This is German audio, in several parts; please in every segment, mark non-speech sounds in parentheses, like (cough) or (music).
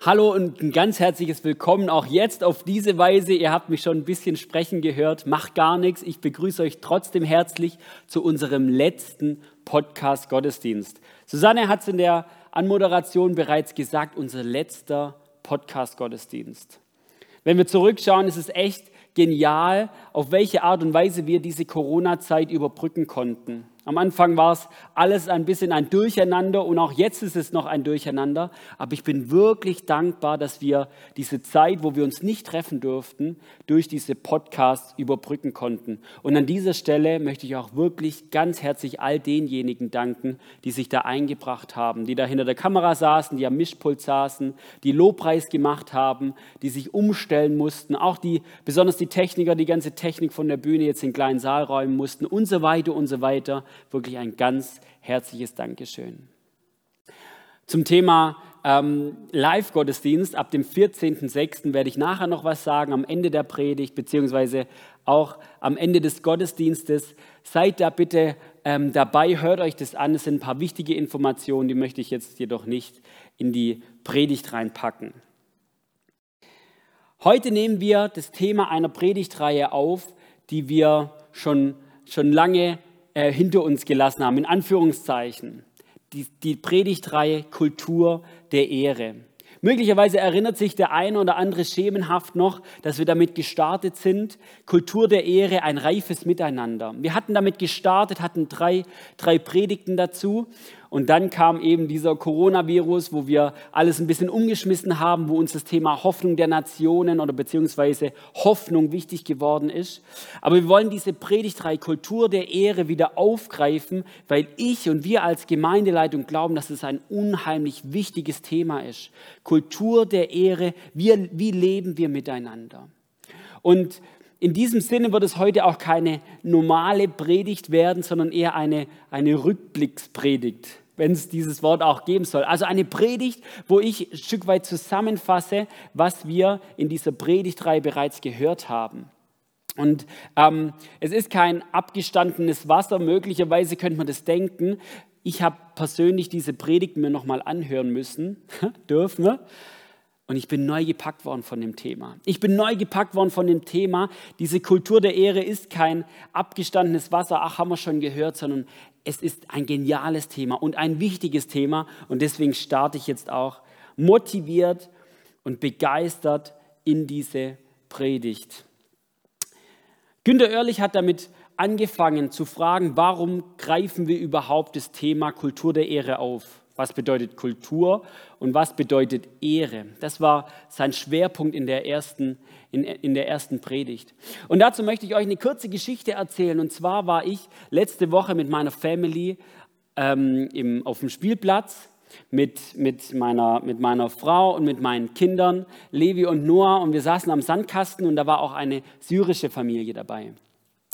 Hallo und ein ganz herzliches Willkommen auch jetzt auf diese Weise. Ihr habt mich schon ein bisschen sprechen gehört. Macht gar nichts. Ich begrüße euch trotzdem herzlich zu unserem letzten Podcast Gottesdienst. Susanne hat es in der Anmoderation bereits gesagt, unser letzter Podcast Gottesdienst. Wenn wir zurückschauen, ist es echt genial, auf welche Art und Weise wir diese Corona-Zeit überbrücken konnten. Am Anfang war es alles ein bisschen ein Durcheinander und auch jetzt ist es noch ein Durcheinander. Aber ich bin wirklich dankbar, dass wir diese Zeit, wo wir uns nicht treffen durften, durch diese Podcasts überbrücken konnten. Und an dieser Stelle möchte ich auch wirklich ganz herzlich all denjenigen danken, die sich da eingebracht haben, die da hinter der Kamera saßen, die am Mischpult saßen, die Lobpreis gemacht haben, die sich umstellen mussten, auch die, besonders die Techniker, die ganze Technik von der Bühne jetzt in den kleinen Saal räumen mussten und so weiter und so weiter wirklich ein ganz herzliches Dankeschön. Zum Thema ähm, Live-Gottesdienst ab dem 14.06. werde ich nachher noch was sagen, am Ende der Predigt, beziehungsweise auch am Ende des Gottesdienstes. Seid da bitte ähm, dabei, hört euch das an. Es sind ein paar wichtige Informationen, die möchte ich jetzt jedoch nicht in die Predigt reinpacken. Heute nehmen wir das Thema einer Predigtreihe auf, die wir schon, schon lange äh, hinter uns gelassen haben, in Anführungszeichen. Die, die Predigtreihe Kultur der Ehre. Möglicherweise erinnert sich der eine oder andere schemenhaft noch, dass wir damit gestartet sind. Kultur der Ehre, ein reifes Miteinander. Wir hatten damit gestartet, hatten drei, drei Predigten dazu und dann kam eben dieser Coronavirus, wo wir alles ein bisschen umgeschmissen haben, wo uns das Thema Hoffnung der Nationen oder beziehungsweise Hoffnung wichtig geworden ist. Aber wir wollen diese Predigtreihe Kultur der Ehre wieder aufgreifen, weil ich und wir als Gemeindeleitung glauben, dass es ein unheimlich wichtiges Thema ist. Kultur der Ehre, wie, wie leben wir miteinander? Und in diesem Sinne wird es heute auch keine normale Predigt werden, sondern eher eine, eine Rückblickspredigt, wenn es dieses Wort auch geben soll. Also eine Predigt, wo ich ein Stück weit zusammenfasse, was wir in dieser Predigtreihe bereits gehört haben. Und ähm, es ist kein abgestandenes Wasser, möglicherweise könnte man das denken. Ich habe persönlich diese Predigt mir nochmal anhören müssen, (laughs) dürfen. Und ich bin neu gepackt worden von dem Thema. Ich bin neu gepackt worden von dem Thema. Diese Kultur der Ehre ist kein abgestandenes Wasser, ach, haben wir schon gehört, sondern es ist ein geniales Thema und ein wichtiges Thema. Und deswegen starte ich jetzt auch motiviert und begeistert in diese Predigt. Günter Oerlich hat damit angefangen zu fragen, warum greifen wir überhaupt das Thema Kultur der Ehre auf? Was bedeutet Kultur und was bedeutet Ehre? Das war sein Schwerpunkt in der ersten, in, in der ersten Predigt. Und dazu möchte ich euch eine kurze Geschichte erzählen. Und zwar war ich letzte Woche mit meiner Family ähm, im, auf dem Spielplatz mit, mit, meiner, mit meiner Frau und mit meinen Kindern, Levi und Noah. Und wir saßen am Sandkasten und da war auch eine syrische Familie dabei.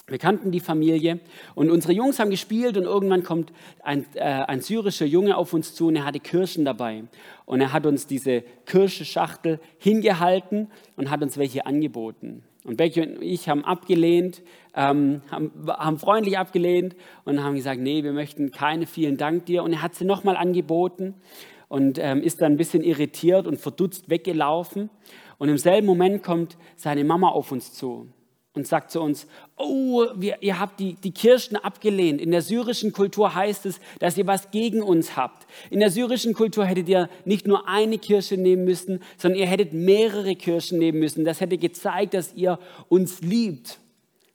Wir kannten die Familie und unsere Jungs haben gespielt und irgendwann kommt ein, äh, ein syrischer Junge auf uns zu und er hatte Kirschen dabei. Und er hat uns diese Kirschenschachtel hingehalten und hat uns welche angeboten. Und Becky und ich haben abgelehnt, ähm, haben, haben, freundlich abgelehnt und haben gesagt, nee, wir möchten keine, vielen Dank dir. Und er hat sie nochmal angeboten und ähm, ist dann ein bisschen irritiert und verdutzt weggelaufen. Und im selben Moment kommt seine Mama auf uns zu und sagt zu uns, oh, wir, ihr habt die, die Kirschen abgelehnt. In der syrischen Kultur heißt es, dass ihr was gegen uns habt. In der syrischen Kultur hättet ihr nicht nur eine Kirsche nehmen müssen, sondern ihr hättet mehrere Kirschen nehmen müssen. Das hätte gezeigt, dass ihr uns liebt.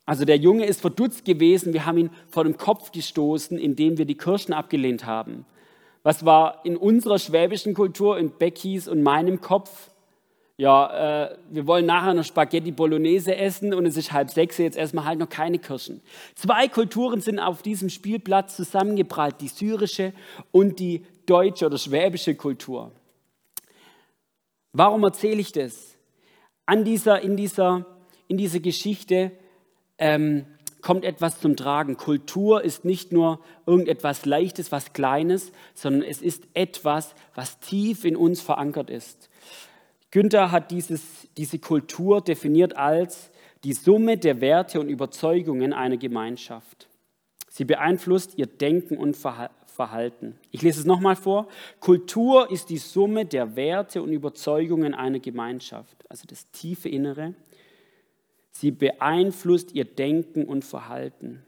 Also der Junge ist verdutzt gewesen. Wir haben ihn vor den Kopf gestoßen, indem wir die Kirschen abgelehnt haben. Was war in unserer schwäbischen Kultur, in Beckys und meinem Kopf? Ja, äh, wir wollen nachher noch Spaghetti Bolognese essen und es ist halb sechs, jetzt erstmal halt noch keine Kirschen. Zwei Kulturen sind auf diesem Spielplatz zusammengeprallt, die syrische und die deutsche oder schwäbische Kultur. Warum erzähle ich das? An dieser, in, dieser, in dieser Geschichte ähm, kommt etwas zum Tragen. Kultur ist nicht nur irgendetwas Leichtes, was Kleines, sondern es ist etwas, was tief in uns verankert ist. Günther hat dieses, diese Kultur definiert als die Summe der Werte und Überzeugungen einer Gemeinschaft. Sie beeinflusst ihr Denken und verhalten. Ich lese es nochmal vor. Kultur ist die Summe der Werte und Überzeugungen einer Gemeinschaft, also das tiefe Innere. Sie beeinflusst ihr Denken und Verhalten.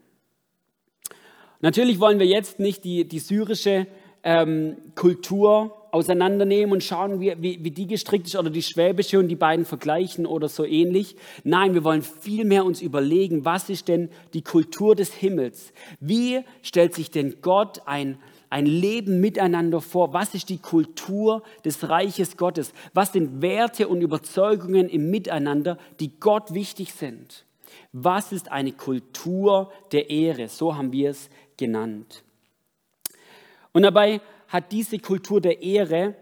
Natürlich wollen wir jetzt nicht die, die syrische ähm, Kultur auseinandernehmen und schauen, wie, wie, wie die gestrickt ist oder die schwäbische und die beiden vergleichen oder so ähnlich. Nein, wir wollen vielmehr uns überlegen, was ist denn die Kultur des Himmels? Wie stellt sich denn Gott ein, ein Leben miteinander vor? Was ist die Kultur des Reiches Gottes? Was sind Werte und Überzeugungen im Miteinander, die Gott wichtig sind? Was ist eine Kultur der Ehre? So haben wir es genannt. Und dabei hat diese Kultur der Ehre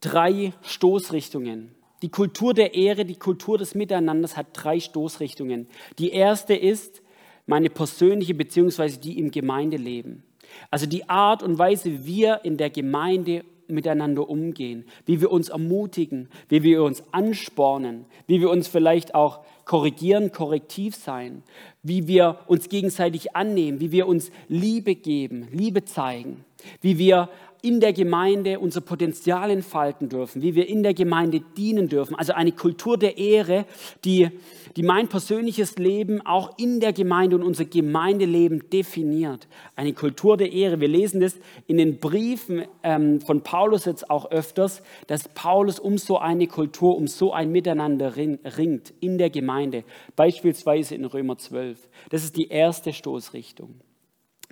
drei Stoßrichtungen. Die Kultur der Ehre, die Kultur des Miteinanders hat drei Stoßrichtungen. Die erste ist meine persönliche beziehungsweise die im Gemeindeleben. Also die Art und Weise, wie wir in der Gemeinde miteinander umgehen, wie wir uns ermutigen, wie wir uns anspornen, wie wir uns vielleicht auch korrigieren, korrektiv sein, wie wir uns gegenseitig annehmen, wie wir uns Liebe geben, Liebe zeigen, wie wir in der Gemeinde unser Potenzial entfalten dürfen, wie wir in der Gemeinde dienen dürfen. Also eine Kultur der Ehre, die, die mein persönliches Leben auch in der Gemeinde und unser Gemeindeleben definiert. Eine Kultur der Ehre. Wir lesen das in den Briefen ähm, von Paulus jetzt auch öfters, dass Paulus um so eine Kultur, um so ein Miteinander ringt in der Gemeinde. Beispielsweise in Römer 12. Das ist die erste Stoßrichtung.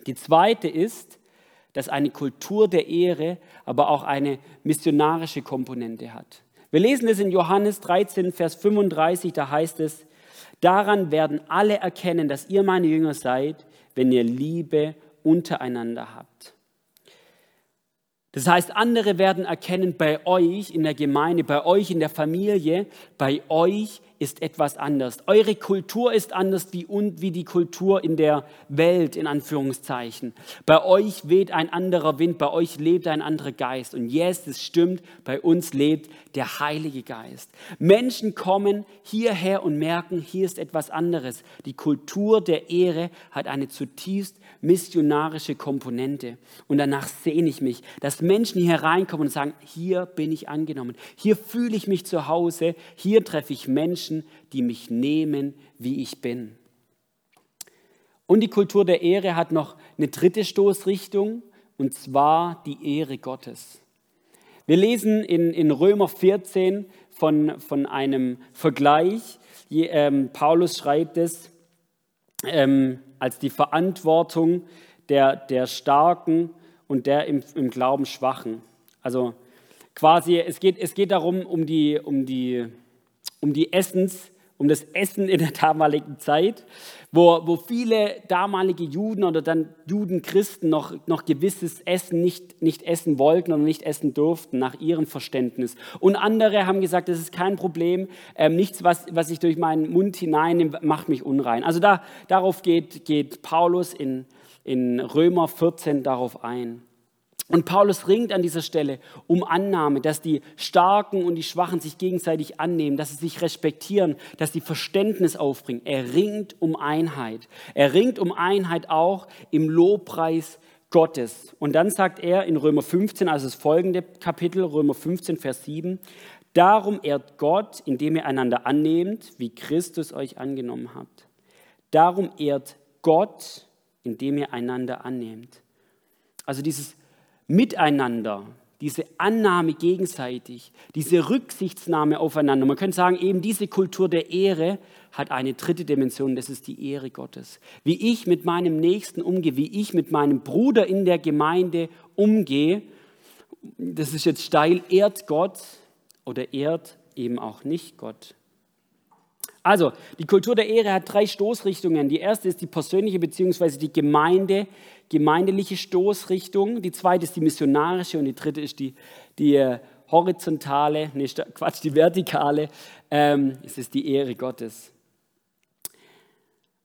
Die zweite ist, dass eine Kultur der Ehre aber auch eine missionarische Komponente hat. Wir lesen es in Johannes 13, Vers 35, da heißt es, daran werden alle erkennen, dass ihr meine Jünger seid, wenn ihr Liebe untereinander habt. Das heißt, andere werden erkennen bei euch in der Gemeinde, bei euch in der Familie, bei euch ist etwas anders. Eure Kultur ist anders wie, wie die Kultur in der Welt, in Anführungszeichen. Bei euch weht ein anderer Wind, bei euch lebt ein anderer Geist. Und yes, es stimmt, bei uns lebt der Heilige Geist. Menschen kommen hierher und merken, hier ist etwas anderes. Die Kultur der Ehre hat eine zutiefst missionarische Komponente. Und danach sehne ich mich, dass Menschen hier reinkommen und sagen, hier bin ich angenommen, hier fühle ich mich zu Hause, hier treffe ich Menschen, die mich nehmen, wie ich bin. Und die Kultur der Ehre hat noch eine dritte Stoßrichtung, und zwar die Ehre Gottes. Wir lesen in, in Römer 14 von, von einem Vergleich. Je, ähm, Paulus schreibt es, ähm, als die Verantwortung der, der Starken und der im, im Glauben Schwachen. Also quasi, es geht, es geht darum, um die, um die, um die Essens, um das Essen in der damaligen Zeit, wo, wo viele damalige Juden oder dann Judenchristen noch, noch gewisses Essen nicht, nicht essen wollten oder nicht essen durften, nach ihrem Verständnis. Und andere haben gesagt, das ist kein Problem, ähm, nichts, was, was ich durch meinen Mund hineinnehme, macht mich unrein. Also da, darauf geht, geht Paulus in, in Römer 14 darauf ein. Und Paulus ringt an dieser Stelle um Annahme, dass die Starken und die Schwachen sich gegenseitig annehmen, dass sie sich respektieren, dass sie Verständnis aufbringen. Er ringt um Einheit. Er ringt um Einheit auch im Lobpreis Gottes. Und dann sagt er in Römer 15, also das folgende Kapitel, Römer 15, Vers 7, Darum ehrt Gott, indem ihr einander annehmt, wie Christus euch angenommen habt. Darum ehrt Gott, indem ihr einander annehmt. Also dieses Miteinander, diese Annahme gegenseitig, diese Rücksichtsnahme aufeinander. Man könnte sagen, eben diese Kultur der Ehre hat eine dritte Dimension, das ist die Ehre Gottes. Wie ich mit meinem Nächsten umgehe, wie ich mit meinem Bruder in der Gemeinde umgehe, das ist jetzt steil, ehrt Gott oder ehrt eben auch nicht Gott. Also, die Kultur der Ehre hat drei Stoßrichtungen. Die erste ist die persönliche bzw. die Gemeinde, gemeindeliche Stoßrichtung. Die zweite ist die missionarische und die dritte ist die, die äh, horizontale, nee, Quatsch, die vertikale. Ähm, es ist die Ehre Gottes.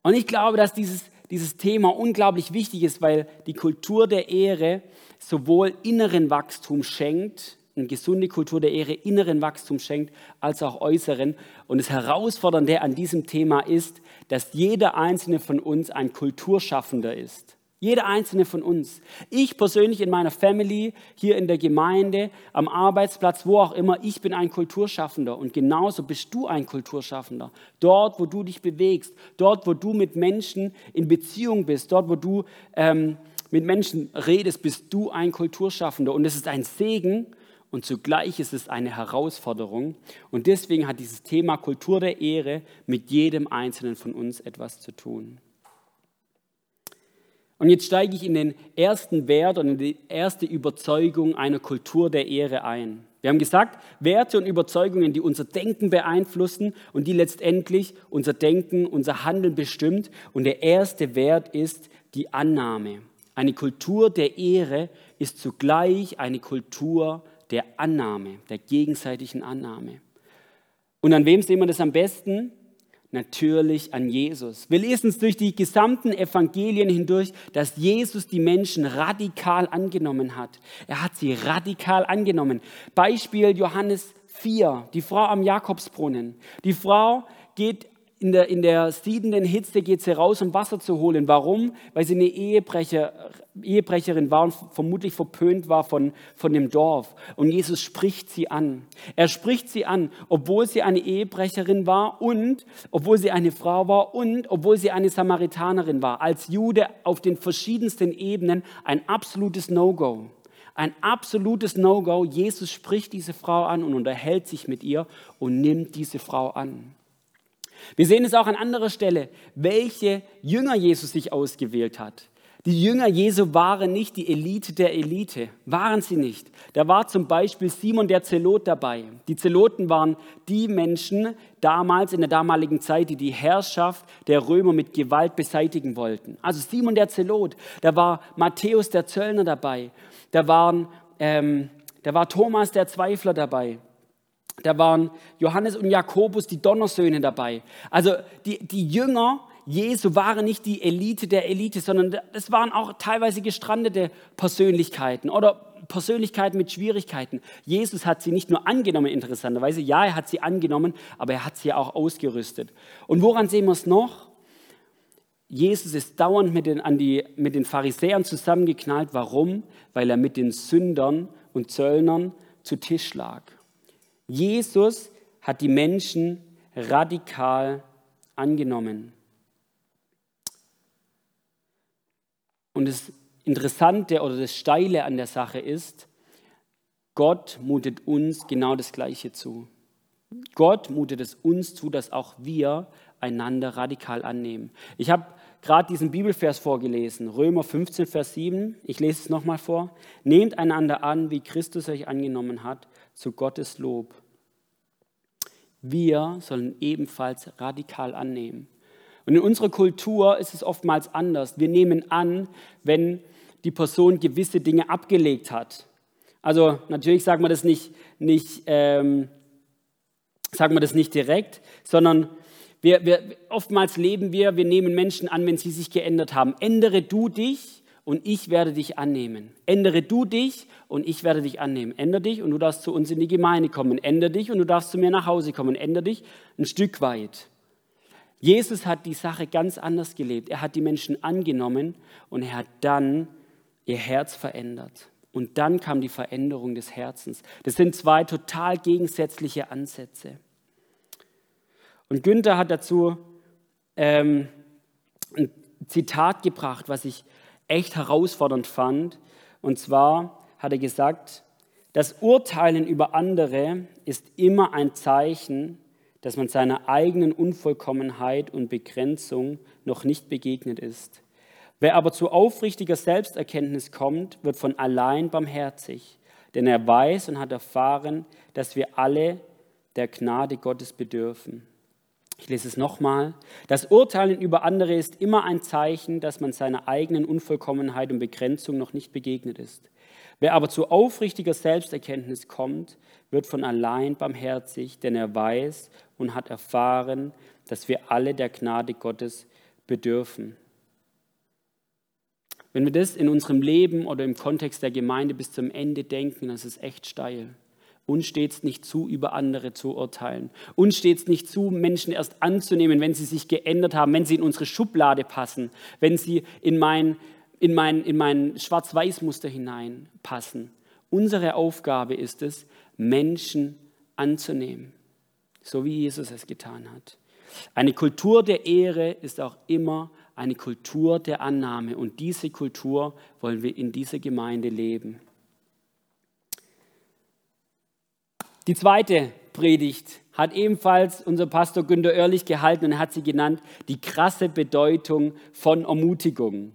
Und ich glaube, dass dieses, dieses Thema unglaublich wichtig ist, weil die Kultur der Ehre sowohl inneren Wachstum schenkt, eine gesunde Kultur der Ehre inneren Wachstum schenkt, als auch äußeren. Und das Herausfordernde an diesem Thema ist, dass jeder einzelne von uns ein Kulturschaffender ist. Jeder einzelne von uns. Ich persönlich in meiner Family, hier in der Gemeinde, am Arbeitsplatz, wo auch immer, ich bin ein Kulturschaffender und genauso bist du ein Kulturschaffender. Dort, wo du dich bewegst, dort, wo du mit Menschen in Beziehung bist, dort, wo du ähm, mit Menschen redest, bist du ein Kulturschaffender und es ist ein Segen und zugleich ist es eine Herausforderung. Und deswegen hat dieses Thema Kultur der Ehre mit jedem Einzelnen von uns etwas zu tun. Und jetzt steige ich in den ersten Wert und in die erste Überzeugung einer Kultur der Ehre ein. Wir haben gesagt, Werte und Überzeugungen, die unser Denken beeinflussen und die letztendlich unser Denken, unser Handeln bestimmt. Und der erste Wert ist die Annahme. Eine Kultur der Ehre ist zugleich eine Kultur der Annahme, der gegenseitigen Annahme. Und an wem sehen wir das am besten? Natürlich an Jesus. Wir lesen es durch die gesamten Evangelien hindurch, dass Jesus die Menschen radikal angenommen hat. Er hat sie radikal angenommen. Beispiel Johannes 4, die Frau am Jakobsbrunnen. Die Frau geht in der, in der siedenden Hitze geht sie raus, um Wasser zu holen. Warum? Weil sie eine Ehebrecher, Ehebrecherin war und vermutlich verpönt war von, von dem Dorf. Und Jesus spricht sie an. Er spricht sie an, obwohl sie eine Ehebrecherin war und obwohl sie eine Frau war und obwohl sie eine Samaritanerin war. Als Jude auf den verschiedensten Ebenen ein absolutes No-Go. Ein absolutes No-Go. Jesus spricht diese Frau an und unterhält sich mit ihr und nimmt diese Frau an. Wir sehen es auch an anderer Stelle, welche Jünger Jesus sich ausgewählt hat. Die Jünger Jesu waren nicht die Elite der Elite, waren sie nicht. Da war zum Beispiel Simon der Zelot dabei. Die Zeloten waren die Menschen damals, in der damaligen Zeit, die die Herrschaft der Römer mit Gewalt beseitigen wollten. Also Simon der Zelot, da war Matthäus der Zöllner dabei, da, waren, ähm, da war Thomas der Zweifler dabei, da waren Johannes und Jakobus, die Donnersöhne dabei. Also die, die Jünger Jesu waren nicht die Elite der Elite, sondern es waren auch teilweise gestrandete Persönlichkeiten oder Persönlichkeiten mit Schwierigkeiten. Jesus hat sie nicht nur angenommen, interessanterweise, ja, er hat sie angenommen, aber er hat sie auch ausgerüstet. Und woran sehen wir es noch? Jesus ist dauernd mit den, an die, mit den Pharisäern zusammengeknallt. Warum? Weil er mit den Sündern und Zöllnern zu Tisch lag. Jesus hat die Menschen radikal angenommen. Und das Interessante oder das Steile an der Sache ist, Gott mutet uns genau das Gleiche zu. Gott mutet es uns zu, dass auch wir einander radikal annehmen. Ich habe gerade diesen Bibelvers vorgelesen, Römer 15, Vers 7. Ich lese es nochmal vor. Nehmt einander an, wie Christus euch angenommen hat, zu Gottes Lob. Wir sollen ebenfalls radikal annehmen. Und in unserer Kultur ist es oftmals anders. Wir nehmen an, wenn die Person gewisse Dinge abgelegt hat. Also natürlich sagen wir das nicht, nicht, ähm, sagen wir das nicht direkt, sondern wir, wir, oftmals leben wir, wir nehmen Menschen an, wenn sie sich geändert haben. Ändere du dich und ich werde dich annehmen. Ändere du dich und ich werde dich annehmen. Ändere dich und du darfst zu uns in die Gemeinde kommen. Ändere dich und du darfst zu mir nach Hause kommen. Ändere dich ein Stück weit. Jesus hat die Sache ganz anders gelebt. Er hat die Menschen angenommen und er hat dann ihr Herz verändert. Und dann kam die Veränderung des Herzens. Das sind zwei total gegensätzliche Ansätze. Und Günther hat dazu ähm, ein Zitat gebracht, was ich echt herausfordernd fand. Und zwar hat er gesagt, das Urteilen über andere ist immer ein Zeichen, dass man seiner eigenen Unvollkommenheit und Begrenzung noch nicht begegnet ist. Wer aber zu aufrichtiger Selbsterkenntnis kommt, wird von allein barmherzig, denn er weiß und hat erfahren, dass wir alle der Gnade Gottes bedürfen. Ich lese es nochmal. Das Urteilen über andere ist immer ein Zeichen, dass man seiner eigenen Unvollkommenheit und Begrenzung noch nicht begegnet ist. Wer aber zu aufrichtiger Selbsterkenntnis kommt, wird von allein barmherzig, denn er weiß und hat erfahren, dass wir alle der Gnade Gottes bedürfen. Wenn wir das in unserem Leben oder im Kontext der Gemeinde bis zum Ende denken, das ist echt steil. Uns steht es nicht zu, über andere zu urteilen. Uns steht es nicht zu, Menschen erst anzunehmen, wenn sie sich geändert haben, wenn sie in unsere Schublade passen, wenn sie in mein, in mein, in mein Schwarz-Weiß-Muster hineinpassen. Unsere Aufgabe ist es, Menschen anzunehmen, so wie Jesus es getan hat. Eine Kultur der Ehre ist auch immer eine Kultur der Annahme und diese Kultur wollen wir in dieser Gemeinde leben. Die zweite Predigt hat ebenfalls unser Pastor Günter Oerlich gehalten und er hat sie genannt, die krasse Bedeutung von Ermutigung.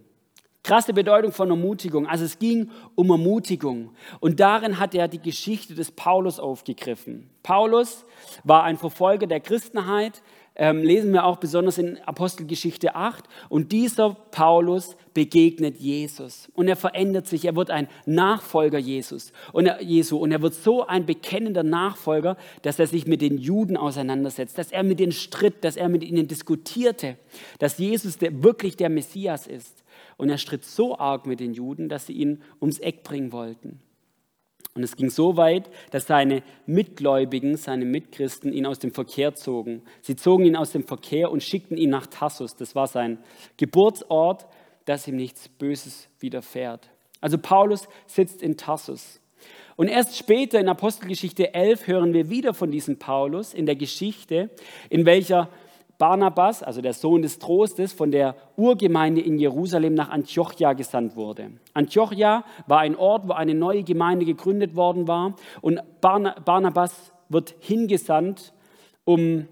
Krasse Bedeutung von Ermutigung. Also es ging um Ermutigung. Und darin hat er die Geschichte des Paulus aufgegriffen. Paulus war ein Verfolger der Christenheit, ähm, lesen wir auch besonders in Apostelgeschichte 8. Und dieser Paulus begegnet Jesus und er verändert sich. Er wird ein Nachfolger Jesus und er, Jesu und er wird so ein bekennender Nachfolger, dass er sich mit den Juden auseinandersetzt, dass er mit ihnen stritt, dass er mit ihnen diskutierte, dass Jesus der, wirklich der Messias ist. Und er stritt so arg mit den Juden, dass sie ihn ums Eck bringen wollten. Und es ging so weit, dass seine Mitgläubigen, seine Mitchristen ihn aus dem Verkehr zogen. Sie zogen ihn aus dem Verkehr und schickten ihn nach Tassus. Das war sein Geburtsort, dass ihm nichts Böses widerfährt. Also Paulus sitzt in Tassus. Und erst später in Apostelgeschichte 11 hören wir wieder von diesem Paulus in der Geschichte, in welcher Barnabas, also der Sohn des Trostes, von der Urgemeinde in Jerusalem nach Antiochia gesandt wurde. Antiochia war ein Ort, wo eine neue Gemeinde gegründet worden war. Und Barnabas wird hingesandt, um,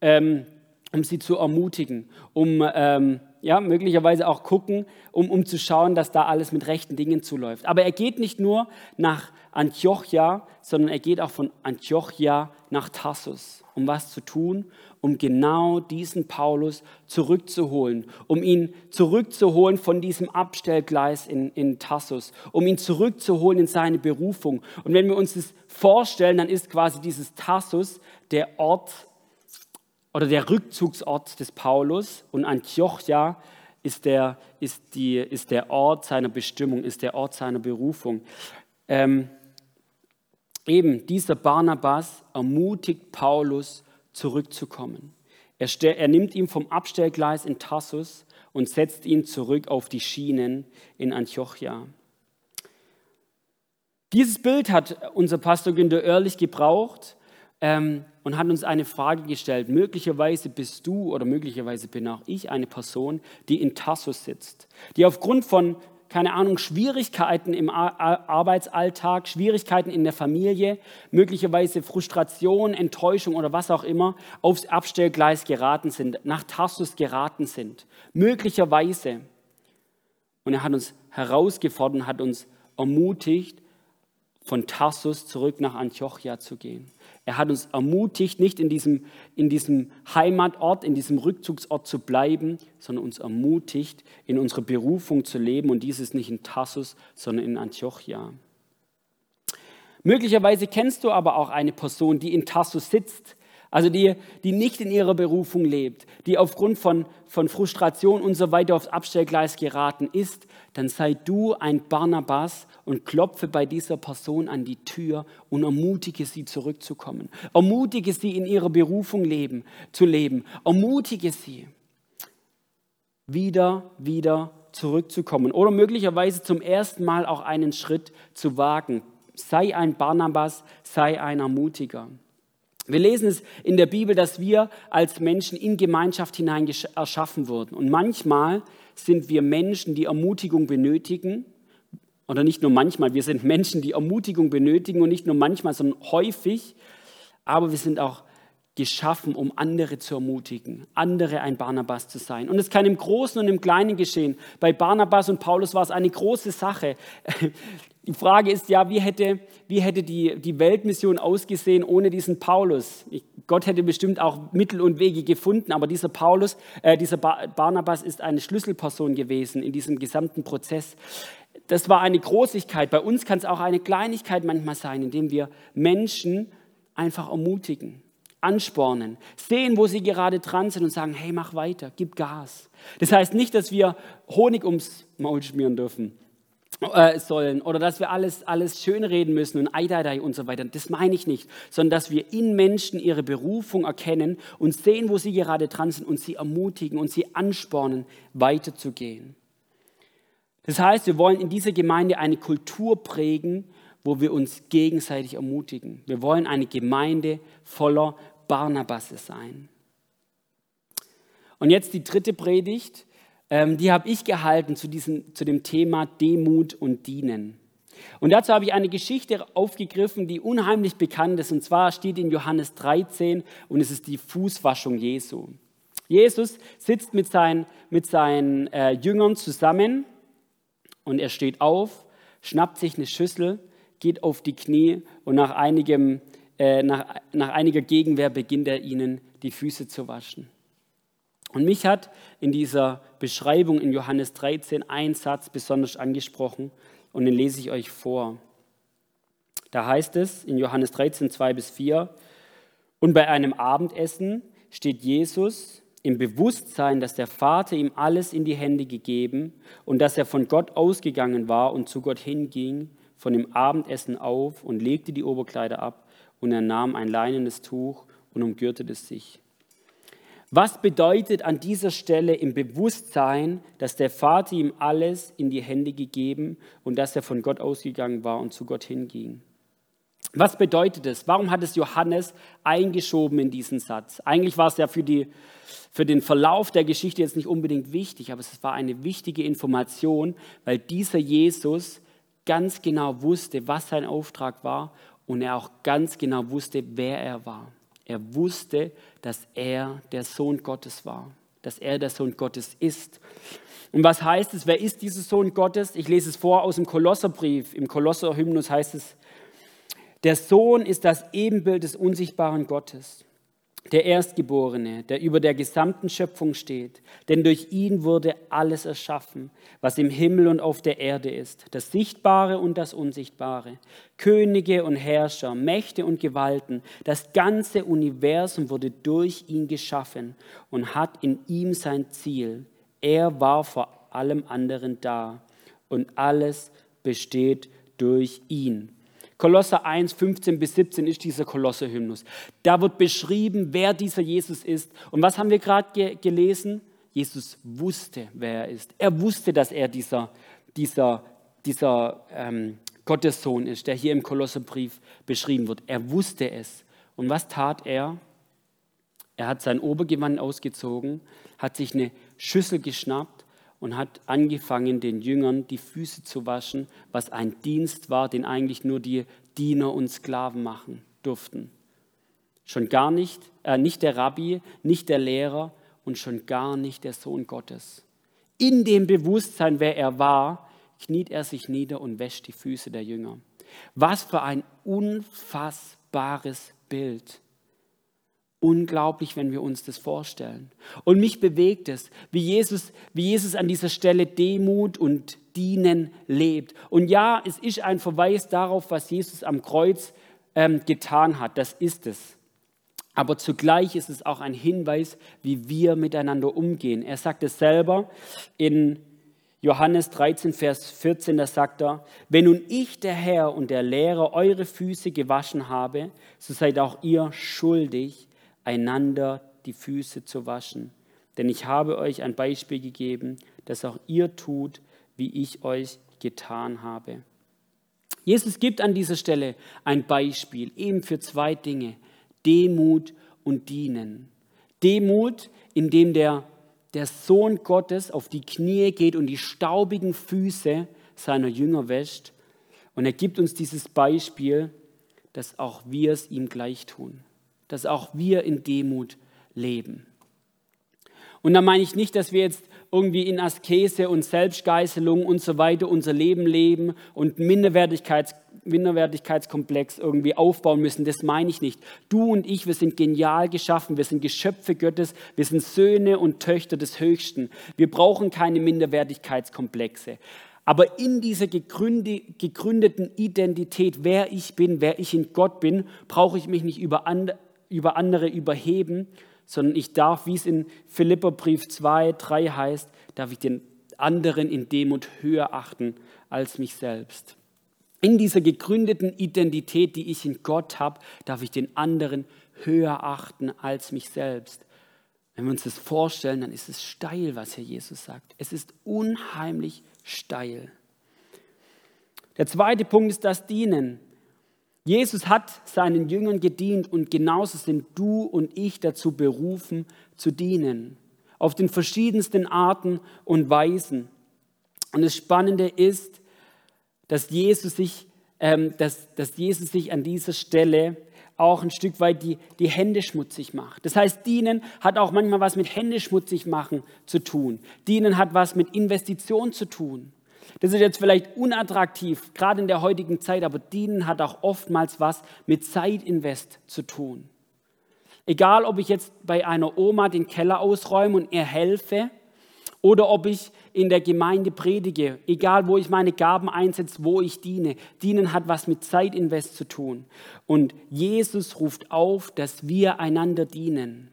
ähm, um sie zu ermutigen, um ähm, ja, möglicherweise auch gucken, um, um zu schauen, dass da alles mit rechten Dingen zuläuft. Aber er geht nicht nur nach Antiochia, sondern er geht auch von Antiochia nach Tarsus, um was zu tun, um genau diesen Paulus zurückzuholen, um ihn zurückzuholen von diesem Abstellgleis in, in Tarsus, um ihn zurückzuholen in seine Berufung. Und wenn wir uns das vorstellen, dann ist quasi dieses Tarsus der Ort oder der Rückzugsort des Paulus und Antiochia ist der, ist, die, ist der Ort seiner Bestimmung, ist der Ort seiner Berufung. Ähm, eben dieser Barnabas ermutigt Paulus zurückzukommen. Er, er nimmt ihn vom Abstellgleis in Tarsus und setzt ihn zurück auf die Schienen in Antiochia. Dieses Bild hat unser Pastor Günter Oerlich gebraucht ähm, und hat uns eine Frage gestellt. Möglicherweise bist du oder möglicherweise bin auch ich eine Person, die in Tarsus sitzt, die aufgrund von keine Ahnung, Schwierigkeiten im Arbeitsalltag, Schwierigkeiten in der Familie, möglicherweise Frustration, Enttäuschung oder was auch immer, aufs Abstellgleis geraten sind, nach Tarsus geraten sind. Möglicherweise. Und er hat uns herausgefordert, hat uns ermutigt, von Tarsus zurück nach Antiochia zu gehen. Er hat uns ermutigt, nicht in diesem, in diesem Heimatort, in diesem Rückzugsort zu bleiben, sondern uns ermutigt, in unserer Berufung zu leben und dieses nicht in Tarsus, sondern in Antiochia. Möglicherweise kennst du aber auch eine Person, die in Tarsus sitzt, also die, die nicht in ihrer Berufung lebt, die aufgrund von, von Frustration und so weiter aufs Abstellgleis geraten ist, dann sei du ein Barnabas und klopfe bei dieser Person an die Tür und ermutige sie zurückzukommen. Ermutige sie in ihrer Berufung leben, zu leben. Ermutige sie wieder, wieder zurückzukommen oder möglicherweise zum ersten Mal auch einen Schritt zu wagen. Sei ein Barnabas, sei ein Ermutiger. Wir lesen es in der Bibel, dass wir als Menschen in Gemeinschaft hinein erschaffen wurden. Und manchmal sind wir Menschen, die Ermutigung benötigen. Oder nicht nur manchmal, wir sind Menschen, die Ermutigung benötigen und nicht nur manchmal, sondern häufig. Aber wir sind auch geschaffen, um andere zu ermutigen, andere ein Barnabas zu sein. Und es kann im Großen und im Kleinen geschehen. Bei Barnabas und Paulus war es eine große Sache. (laughs) Die Frage ist ja, wie hätte, wie hätte die, die Weltmission ausgesehen ohne diesen Paulus? Ich, Gott hätte bestimmt auch Mittel und Wege gefunden, aber dieser Paulus, äh, dieser ba Barnabas ist eine Schlüsselperson gewesen in diesem gesamten Prozess. Das war eine Großigkeit. Bei uns kann es auch eine Kleinigkeit manchmal sein, indem wir Menschen einfach ermutigen, anspornen, sehen, wo sie gerade dran sind und sagen, hey, mach weiter, gib Gas. Das heißt nicht, dass wir Honig ums Maul schmieren dürfen äh, sollen oder dass wir alles, alles schönreden müssen und Eidadei und so weiter. Das meine ich nicht, sondern dass wir in Menschen ihre Berufung erkennen und sehen, wo sie gerade dran sind und sie ermutigen und sie anspornen, weiterzugehen. Das heißt, wir wollen in dieser Gemeinde eine Kultur prägen, wo wir uns gegenseitig ermutigen. Wir wollen eine Gemeinde voller Barnabasse sein. Und jetzt die dritte Predigt, ähm, die habe ich gehalten zu, diesem, zu dem Thema Demut und Dienen. Und dazu habe ich eine Geschichte aufgegriffen, die unheimlich bekannt ist. Und zwar steht in Johannes 13 und es ist die Fußwaschung Jesu. Jesus sitzt mit seinen, mit seinen äh, Jüngern zusammen und er steht auf, schnappt sich eine Schüssel, geht auf die Knie und nach, einigem, äh, nach, nach einiger Gegenwehr beginnt er ihnen die Füße zu waschen. Und mich hat in dieser Beschreibung in Johannes 13 ein Satz besonders angesprochen und den lese ich euch vor. Da heißt es in Johannes 13, 2 bis 4, und bei einem Abendessen steht Jesus im Bewusstsein, dass der Vater ihm alles in die Hände gegeben und dass er von Gott ausgegangen war und zu Gott hinging, von dem Abendessen auf und legte die Oberkleider ab und er nahm ein leinenes Tuch und umgürtete sich. Was bedeutet an dieser Stelle im Bewusstsein, dass der Vater ihm alles in die Hände gegeben und dass er von Gott ausgegangen war und zu Gott hinging? Was bedeutet es? Warum hat es Johannes eingeschoben in diesen Satz? Eigentlich war es ja für, die, für den Verlauf der Geschichte jetzt nicht unbedingt wichtig, aber es war eine wichtige Information, weil dieser Jesus ganz genau wusste, was sein Auftrag war und er auch ganz genau wusste, wer er war. Er wusste, dass er der Sohn Gottes war, dass er der Sohn Gottes ist. Und was heißt es? Wer ist dieser Sohn Gottes? Ich lese es vor aus dem Kolosserbrief. Im Kolosserhymnus heißt es, der Sohn ist das Ebenbild des unsichtbaren Gottes der Erstgeborene, der über der gesamten Schöpfung steht. Denn durch ihn wurde alles erschaffen, was im Himmel und auf der Erde ist, das Sichtbare und das Unsichtbare, Könige und Herrscher, Mächte und Gewalten. Das ganze Universum wurde durch ihn geschaffen und hat in ihm sein Ziel. Er war vor allem anderen da und alles besteht durch ihn. Kolosser 1, 15 bis 17 ist dieser Kolosser-Hymnus. Da wird beschrieben, wer dieser Jesus ist. Und was haben wir gerade ge gelesen? Jesus wusste, wer er ist. Er wusste, dass er dieser, dieser, dieser ähm, Gottessohn ist, der hier im Kolosserbrief beschrieben wird. Er wusste es. Und was tat er? Er hat sein Obergewand ausgezogen, hat sich eine Schüssel geschnappt und hat angefangen, den Jüngern die Füße zu waschen, was ein Dienst war, den eigentlich nur die Diener und Sklaven machen durften. Schon gar nicht, äh, nicht der Rabbi, nicht der Lehrer und schon gar nicht der Sohn Gottes. In dem Bewusstsein, wer er war, kniet er sich nieder und wäscht die Füße der Jünger. Was für ein unfassbares Bild. Unglaublich, wenn wir uns das vorstellen. Und mich bewegt es, wie Jesus, wie Jesus an dieser Stelle Demut und Dienen lebt. Und ja, es ist ein Verweis darauf, was Jesus am Kreuz ähm, getan hat. Das ist es. Aber zugleich ist es auch ein Hinweis, wie wir miteinander umgehen. Er sagt es selber in Johannes 13, Vers 14, da sagt er, wenn nun ich, der Herr und der Lehrer, eure Füße gewaschen habe, so seid auch ihr schuldig, einander die Füße zu waschen. Denn ich habe euch ein Beispiel gegeben, dass auch ihr tut, wie ich euch getan habe. Jesus gibt an dieser Stelle ein Beispiel eben für zwei Dinge, Demut und Dienen. Demut, indem der, der Sohn Gottes auf die Knie geht und die staubigen Füße seiner Jünger wäscht. Und er gibt uns dieses Beispiel, dass auch wir es ihm gleich tun dass auch wir in Demut leben. Und da meine ich nicht, dass wir jetzt irgendwie in Askese und Selbstgeißelung und so weiter unser Leben leben und Minderwertigkeits, Minderwertigkeitskomplex irgendwie aufbauen müssen. Das meine ich nicht. Du und ich, wir sind genial geschaffen. Wir sind Geschöpfe Gottes. Wir sind Söhne und Töchter des Höchsten. Wir brauchen keine Minderwertigkeitskomplexe. Aber in dieser gegründeten Identität, wer ich bin, wer ich in Gott bin, brauche ich mich nicht über andere über andere überheben, sondern ich darf, wie es in Philipperbrief 2, 3 heißt, darf ich den anderen in Demut höher achten als mich selbst. In dieser gegründeten Identität, die ich in Gott habe, darf ich den anderen höher achten als mich selbst. Wenn wir uns das vorstellen, dann ist es steil, was hier Jesus sagt. Es ist unheimlich steil. Der zweite Punkt ist das Dienen. Jesus hat seinen Jüngern gedient und genauso sind du und ich dazu berufen zu dienen. Auf den verschiedensten Arten und Weisen. Und das Spannende ist, dass Jesus sich, ähm, dass, dass Jesus sich an dieser Stelle auch ein Stück weit die, die Hände schmutzig macht. Das heißt, dienen hat auch manchmal was mit Hände schmutzig machen zu tun. Dienen hat was mit Investition zu tun. Das ist jetzt vielleicht unattraktiv, gerade in der heutigen Zeit, aber dienen hat auch oftmals was mit Zeitinvest zu tun. Egal, ob ich jetzt bei einer Oma den Keller ausräume und ihr helfe oder ob ich in der Gemeinde predige, egal wo ich meine Gaben einsetze, wo ich diene. Dienen hat was mit Zeitinvest zu tun. Und Jesus ruft auf, dass wir einander dienen.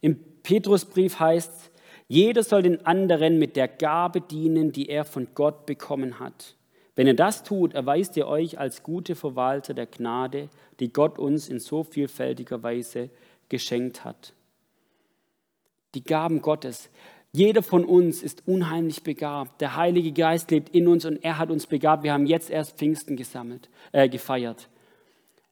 Im Petrusbrief heißt es, jeder soll den anderen mit der Gabe dienen, die er von Gott bekommen hat. Wenn ihr das tut, erweist ihr euch als gute Verwalter der Gnade, die Gott uns in so vielfältiger Weise geschenkt hat. Die Gaben Gottes. Jeder von uns ist unheimlich begabt. Der Heilige Geist lebt in uns und er hat uns begabt. Wir haben jetzt erst Pfingsten gesammelt, äh, gefeiert.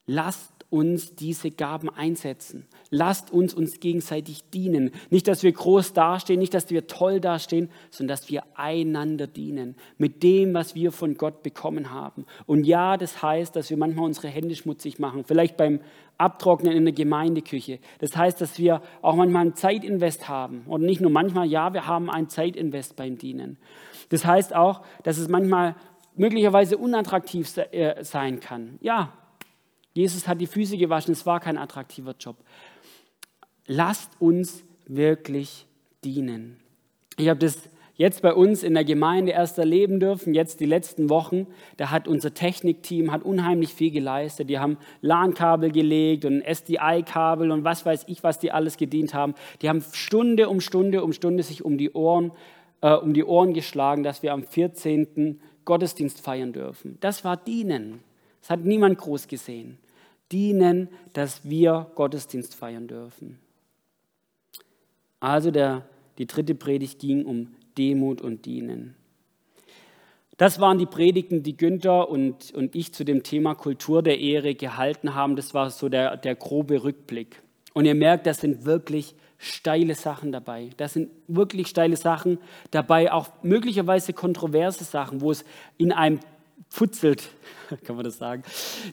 Lasst uns diese Gaben einsetzen. Lasst uns uns gegenseitig dienen. Nicht, dass wir groß dastehen, nicht, dass wir toll dastehen, sondern dass wir einander dienen mit dem, was wir von Gott bekommen haben. Und ja, das heißt, dass wir manchmal unsere Hände schmutzig machen, vielleicht beim Abtrocknen in der Gemeindeküche. Das heißt, dass wir auch manchmal ein Zeitinvest haben. Und nicht nur manchmal, ja, wir haben ein Zeitinvest beim Dienen. Das heißt auch, dass es manchmal möglicherweise unattraktiv äh, sein kann. Ja, Jesus hat die Füße gewaschen, es war kein attraktiver Job. Lasst uns wirklich dienen. Ich habe das jetzt bei uns in der Gemeinde erst erleben dürfen, jetzt die letzten Wochen. Da hat unser Technikteam hat unheimlich viel geleistet. Die haben LAN-Kabel gelegt und SDI-Kabel und was weiß ich, was die alles gedient haben. Die haben Stunde um Stunde um Stunde sich um die Ohren, äh, um die Ohren geschlagen, dass wir am 14. Gottesdienst feiern dürfen. Das war Dienen. Das hat niemand groß gesehen. Dienen, dass wir Gottesdienst feiern dürfen. Also der, die dritte Predigt ging um Demut und Dienen. Das waren die Predigten, die Günther und, und ich zu dem Thema Kultur der Ehre gehalten haben. Das war so der, der grobe Rückblick. Und ihr merkt, das sind wirklich steile Sachen dabei. Das sind wirklich steile Sachen dabei, auch möglicherweise kontroverse Sachen, wo es in einem futzelt, (laughs) kann man das sagen,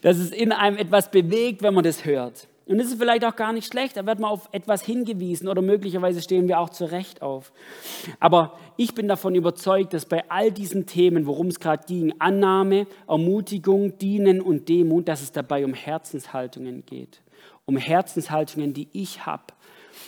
dass es in einem etwas bewegt, wenn man das hört. Und das ist vielleicht auch gar nicht schlecht, da wird man auf etwas hingewiesen oder möglicherweise stehen wir auch zurecht auf. Aber ich bin davon überzeugt, dass bei all diesen Themen, worum es gerade ging, Annahme, Ermutigung, Dienen und Demut, dass es dabei um Herzenshaltungen geht. Um Herzenshaltungen, die ich habe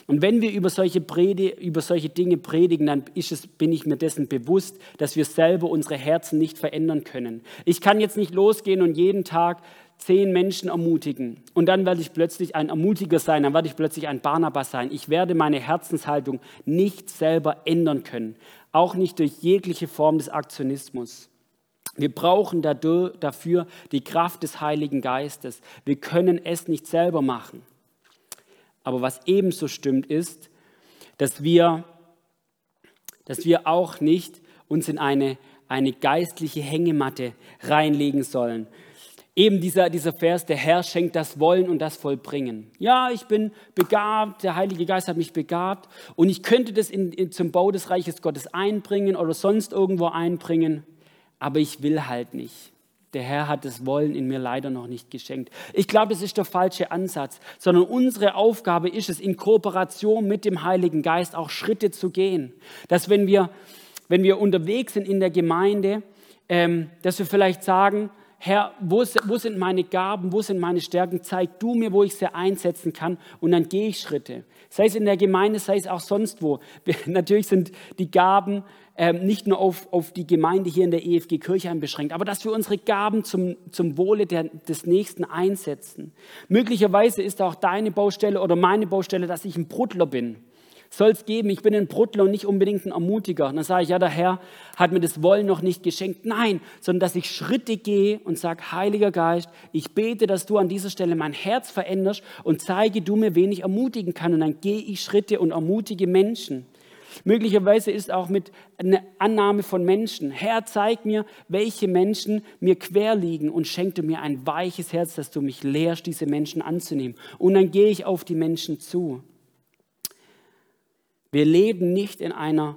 und wenn wir über solche, Predi über solche Dinge predigen, dann es, bin ich mir dessen bewusst, dass wir selber unsere Herzen nicht verändern können. Ich kann jetzt nicht losgehen und jeden Tag zehn Menschen ermutigen. Und dann werde ich plötzlich ein Ermutiger sein, dann werde ich plötzlich ein Barnabas sein. Ich werde meine Herzenshaltung nicht selber ändern können, auch nicht durch jegliche Form des Aktionismus. Wir brauchen dafür die Kraft des Heiligen Geistes. Wir können es nicht selber machen. Aber was ebenso stimmt ist, dass wir, dass wir auch nicht uns in eine, eine geistliche Hängematte reinlegen sollen. Eben dieser, dieser Vers, der Herr schenkt das Wollen und das Vollbringen. Ja, ich bin begabt, der Heilige Geist hat mich begabt und ich könnte das in, in, zum Bau des Reiches Gottes einbringen oder sonst irgendwo einbringen, aber ich will halt nicht. Der Herr hat das Wollen in mir leider noch nicht geschenkt. Ich glaube, das ist der falsche Ansatz, sondern unsere Aufgabe ist es, in Kooperation mit dem Heiligen Geist auch Schritte zu gehen. Dass wenn wir, wenn wir unterwegs sind in der Gemeinde, ähm, dass wir vielleicht sagen, Herr, wo, wo sind meine Gaben, wo sind meine Stärken? Zeig du mir, wo ich sie einsetzen kann und dann gehe ich Schritte. Sei es in der Gemeinde, sei es auch sonst wo. (laughs) Natürlich sind die Gaben ähm, nicht nur auf, auf die Gemeinde hier in der EFG Kirchheim beschränkt, aber dass wir unsere Gaben zum, zum Wohle der, des Nächsten einsetzen. Möglicherweise ist auch deine Baustelle oder meine Baustelle, dass ich ein Bruttler bin. Soll es geben, ich bin ein Bruttler und nicht unbedingt ein Ermutiger. Und dann sage ich, ja, der Herr hat mir das Wollen noch nicht geschenkt. Nein, sondern dass ich Schritte gehe und sage, Heiliger Geist, ich bete, dass du an dieser Stelle mein Herz veränderst und zeige du mir, wen ich ermutigen kann. Und dann gehe ich Schritte und ermutige Menschen. Möglicherweise ist auch mit einer Annahme von Menschen. Herr, zeig mir, welche Menschen mir quer liegen und schenk du mir ein weiches Herz, dass du mich lehrst, diese Menschen anzunehmen. Und dann gehe ich auf die Menschen zu. Wir leben nicht in einer,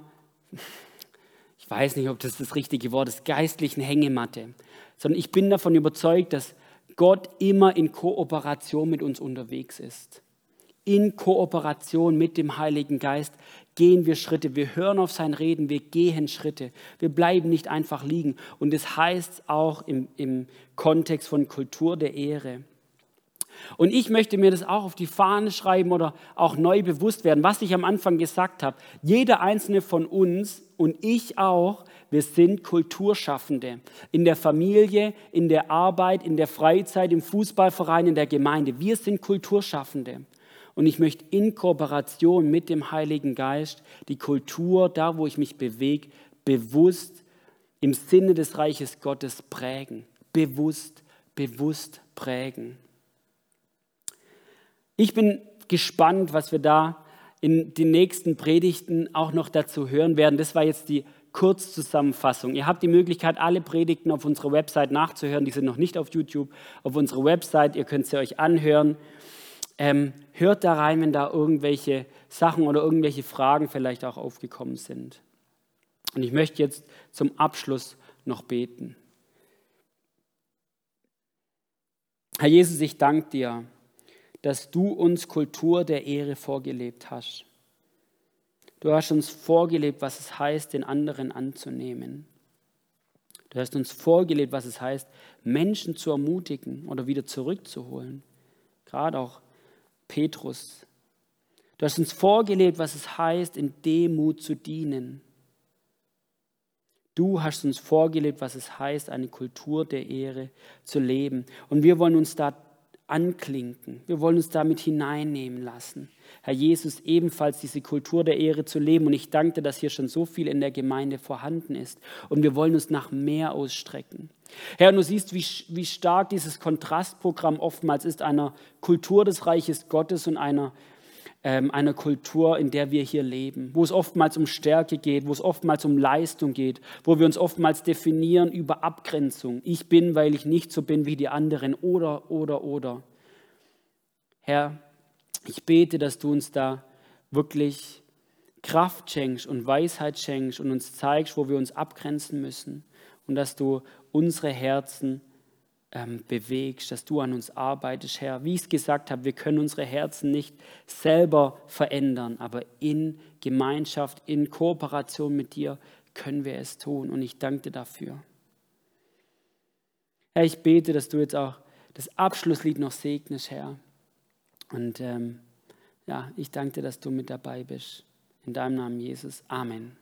ich weiß nicht, ob das das richtige Wort ist, geistlichen Hängematte, sondern ich bin davon überzeugt, dass Gott immer in Kooperation mit uns unterwegs ist. In Kooperation mit dem Heiligen Geist gehen wir Schritte. Wir hören auf sein Reden, wir gehen Schritte. Wir bleiben nicht einfach liegen. Und das heißt auch im, im Kontext von Kultur der Ehre. Und ich möchte mir das auch auf die Fahne schreiben oder auch neu bewusst werden, was ich am Anfang gesagt habe. Jeder einzelne von uns und ich auch, wir sind Kulturschaffende. In der Familie, in der Arbeit, in der Freizeit, im Fußballverein, in der Gemeinde. Wir sind Kulturschaffende. Und ich möchte in Kooperation mit dem Heiligen Geist die Kultur, da wo ich mich bewege, bewusst im Sinne des Reiches Gottes prägen. Bewusst, bewusst prägen. Ich bin gespannt, was wir da in den nächsten Predigten auch noch dazu hören werden. Das war jetzt die Kurzzusammenfassung. Ihr habt die Möglichkeit, alle Predigten auf unserer Website nachzuhören. Die sind noch nicht auf YouTube, auf unserer Website. Ihr könnt sie euch anhören. Ähm, hört da rein, wenn da irgendwelche Sachen oder irgendwelche Fragen vielleicht auch aufgekommen sind. Und ich möchte jetzt zum Abschluss noch beten. Herr Jesus, ich danke dir dass du uns Kultur der Ehre vorgelebt hast. Du hast uns vorgelebt, was es heißt, den anderen anzunehmen. Du hast uns vorgelebt, was es heißt, Menschen zu ermutigen oder wieder zurückzuholen. Gerade auch Petrus. Du hast uns vorgelebt, was es heißt, in Demut zu dienen. Du hast uns vorgelebt, was es heißt, eine Kultur der Ehre zu leben. Und wir wollen uns da anklinken. Wir wollen uns damit hineinnehmen lassen. Herr Jesus, ebenfalls diese Kultur der Ehre zu leben. Und ich danke dir, dass hier schon so viel in der Gemeinde vorhanden ist. Und wir wollen uns nach mehr ausstrecken. Herr, du siehst, wie, wie stark dieses Kontrastprogramm oftmals ist einer Kultur des Reiches Gottes und einer einer Kultur, in der wir hier leben, wo es oftmals um Stärke geht, wo es oftmals um Leistung geht, wo wir uns oftmals definieren über Abgrenzung. Ich bin, weil ich nicht so bin wie die anderen oder, oder, oder. Herr, ich bete, dass du uns da wirklich Kraft schenkst und Weisheit schenkst und uns zeigst, wo wir uns abgrenzen müssen und dass du unsere Herzen ähm, bewegst, dass du an uns arbeitest, Herr. Wie ich es gesagt habe, wir können unsere Herzen nicht selber verändern, aber in Gemeinschaft, in Kooperation mit dir können wir es tun. Und ich danke dir dafür. Herr, ich bete, dass du jetzt auch das Abschlusslied noch segnest, Herr. Und ähm, ja, ich danke dir, dass du mit dabei bist. In deinem Namen, Jesus. Amen.